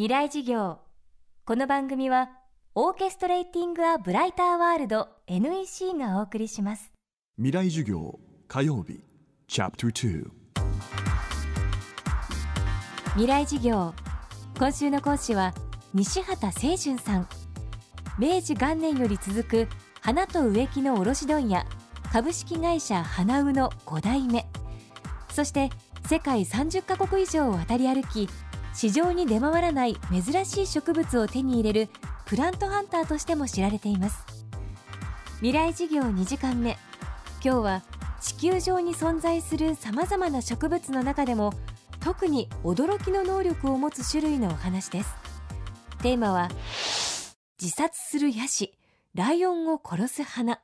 未来事業。この番組はオーケストレーティング・ア・ブライター・ワールド NEC がお送りします。未来授業火曜日チャプター未来事業。今週の講師は西畑清純さん。明治元年より続く花と植木の卸問屋株式会社花うの5代目。そして世界30カ国以上を渡り歩き市場に出回らない珍しい植物を手に入れるプラントハンターとしても知られています。未来事業2時間目。今日は地球上に存在するさまざまな植物の中でも特に驚きの能力を持つ種類のお話です。テーマは自殺するヤシライオンを殺す花。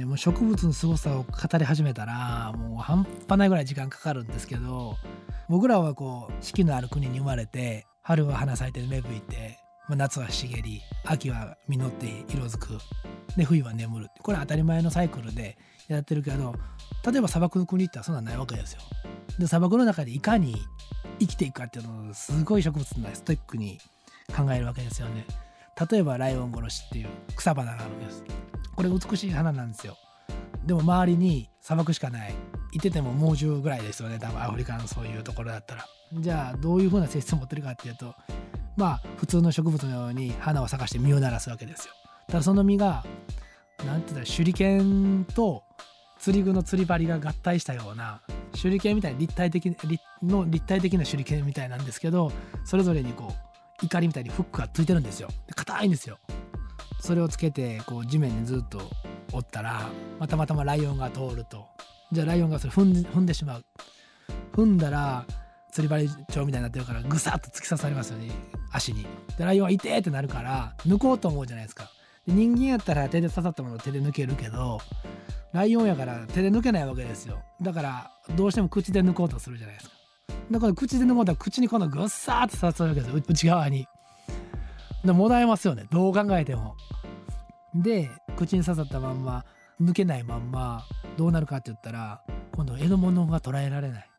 ねもう植物の凄さを語り始めたらもう半端ないぐらい時間かかるんですけど僕らはこう四季のある国に生まれて春は花咲いて芽吹いて、まあ、夏は茂り秋は実って色づくで冬は眠るこれは当たり前のサイクルでやってるけど例えば砂漠の国ってそんなんないわけですよ。で砂漠の中でいかに生きていくかっていうのをすごい植物のストイックに考えるわけですよね。例えばライオン殺しっていう草花があるんです。これ美しい花なんですよ。でも周りに砂漠しかない。いてても猛獣ぐらいですよね。多分アフリカのそういうところだったら。じゃあどういう風な性質を持ってるかっていうとまあ普通の植物のように花を咲かして実をならすわけですよ。ただその実が何て言ったら手裏剣と釣り具の釣り針が合体したような手裏剣みたいな立体的の立体的な手裏剣みたいなんですけどそれぞれにこう怒りみたいにフックがついてるんですよ。硬いんですよ。それをつけてこう地面にずっとおったらまたまたまライオンが通ると。じゃあライオンがそれ踏ん踏んでしまう。踏んだら釣り針帳みたいになってるからぐさっと突き刺されますよね足に。でライオンは痛えってなるから抜こうと思うじゃないですか。で人間やったら手で刺さったものを手で抜けるけどライオンやから手で抜けないわけですよ。だからどうしても口で抜こうとするじゃないですか。だから口で抜こうと口に今度ぐっさって刺さるわけですよ。内側に。でもだえますよねどう考えてもで口に刺さったまんま抜けないまんまどうなるかって言ったら今度獲物が捉えられない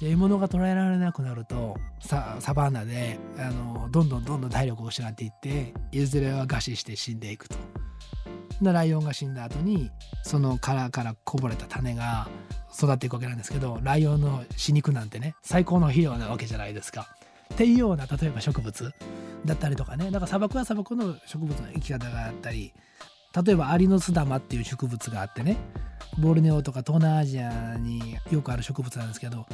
で獲物が捉えられなくなるとサバンナであのどんどんどんどん体力を失っていっていずれは餓死して死んでいくと。でライオンが死んだ後にその殻からこぼれた種が育っていくわけなんですけどライオンの死肉なんてね最高の肥料なわけじゃないですか。っていうような例えば植物だったりとかねだから砂漠は砂漠の植物の生き方があったり例えばアリノスダマっていう植物があってねボルネオとか東南アジアによくある植物なんですけど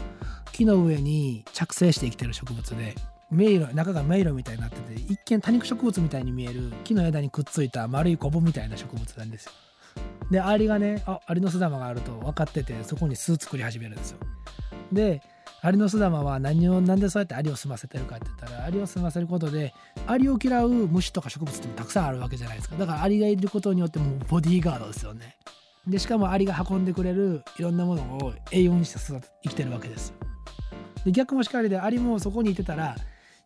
木の上に着生して生きてる植物で迷路中が迷路みたいになってて一見多肉植物みたいに見える木の枝にくっついた丸いコブみたいな植物なんですよ。でアリがねあアリノスダマがあると分かっててそこに巣作り始めるんですよ。でアリノスダマは何を何でそうやってアリを済ませてるかって言ったらアリを済ませることでアリを嫌う虫とか植物ってもたくさんあるわけじゃないですか。だからアリがいることによってもうボディーガードですよね。でしかもアリが運んでくれるいろんなものを栄養にして育て生きてるわけです。で逆もしかりでアリもそこにいてたら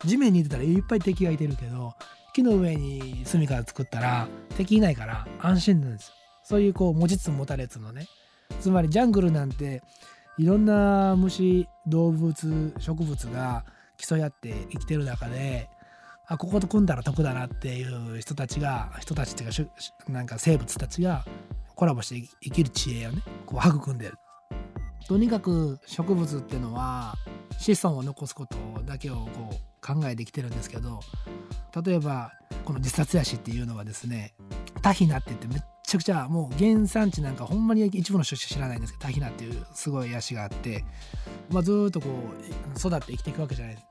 地面にいてたらいっぱい敵がいてるけど木の上に住みか作ったら敵いないから安心なんですよ。そういうこう持ちつ持たれつのね。つまりジャングルなんていろんな虫動物植物が競い合って生きてる中であここと組んだら得だなっていう人たちが人たちっていうかなんか生物たちがコラボして生きる知恵をねこう育んでる。とにかく植物っていうのは子孫を残すことだけをこう考えてきてるんですけど例えばこの自殺ヤシっていうのはですねタヒナって言ってめっちゃくちゃもう原産地なんかほんまに一部の人しか知らないんですけどタヒナっていうすごいヤシがあって、まあ、ずっとこう育って生きていくわけじゃないです。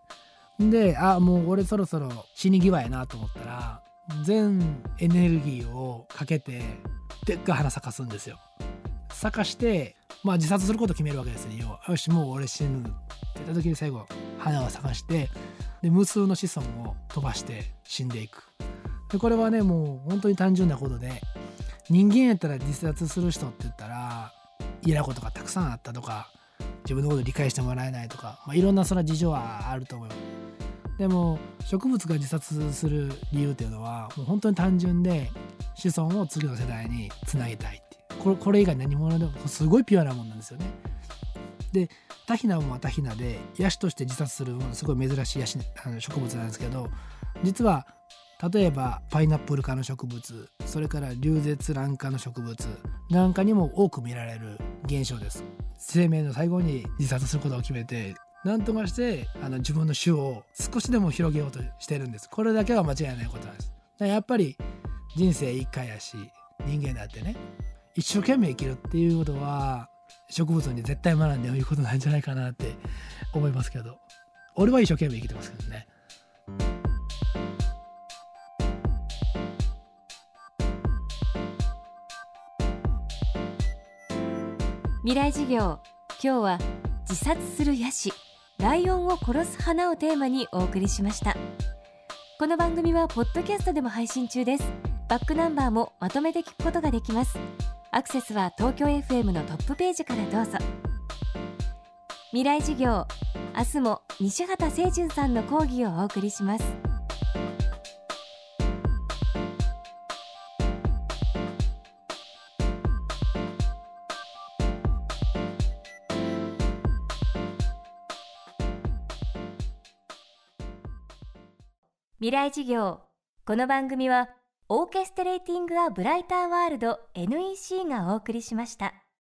であもう俺そろそろ死に際やなと思ったら全エネルギーをかけてでっかい花咲かすんですよ。咲かしてまあ自殺することを決めるわけですね要はよしもう俺死ぬって言った時に最後花を咲かしてで無数の子孫を飛ばして死んでいくでこれはねもう本当に単純なことで人間やったら自殺する人って言ったら嫌なことがたくさんあったとか自分のこと理解してもらえないとか、まあ、いろんなそれは事情はあると思いますでも植物が自殺する理由っていうのはもう本当に単純で子孫を次の世代につなげたいってこれこれ以外何者でもすごいピュアなもんなんですよね。でタヒナもタヒナでヤシとして自殺するものすごい珍しいヤシあの植物なんですけど実は例えばパイナップル科の植物それから流絶卵科の植物なんかにも多く見られる現象です。生命の最後に自殺することを決めて何とかしてあの自分の種を少しでも広げようとしてるんです。これだけは間違いないことなんです。やっぱり人生一回やし人間だってね一生懸命生きるっていうことは植物に絶対学んでもいいことなんじゃないかなって思いますけど俺は一生懸命生きてますけどね。未来授業。今日は自殺するヤシライオンを殺す花をテーマにお送りしました。この番組はポッドキャストでも配信中です。バックナンバーもまとめて聞くことができます。アクセスは東京 FM のトップページからどうぞ。未来授業明日も西畑清純さんの講義をお送りします。未来事業この番組はオーケストレーティング・ア・ブライター・ワールド NEC がお送りしました。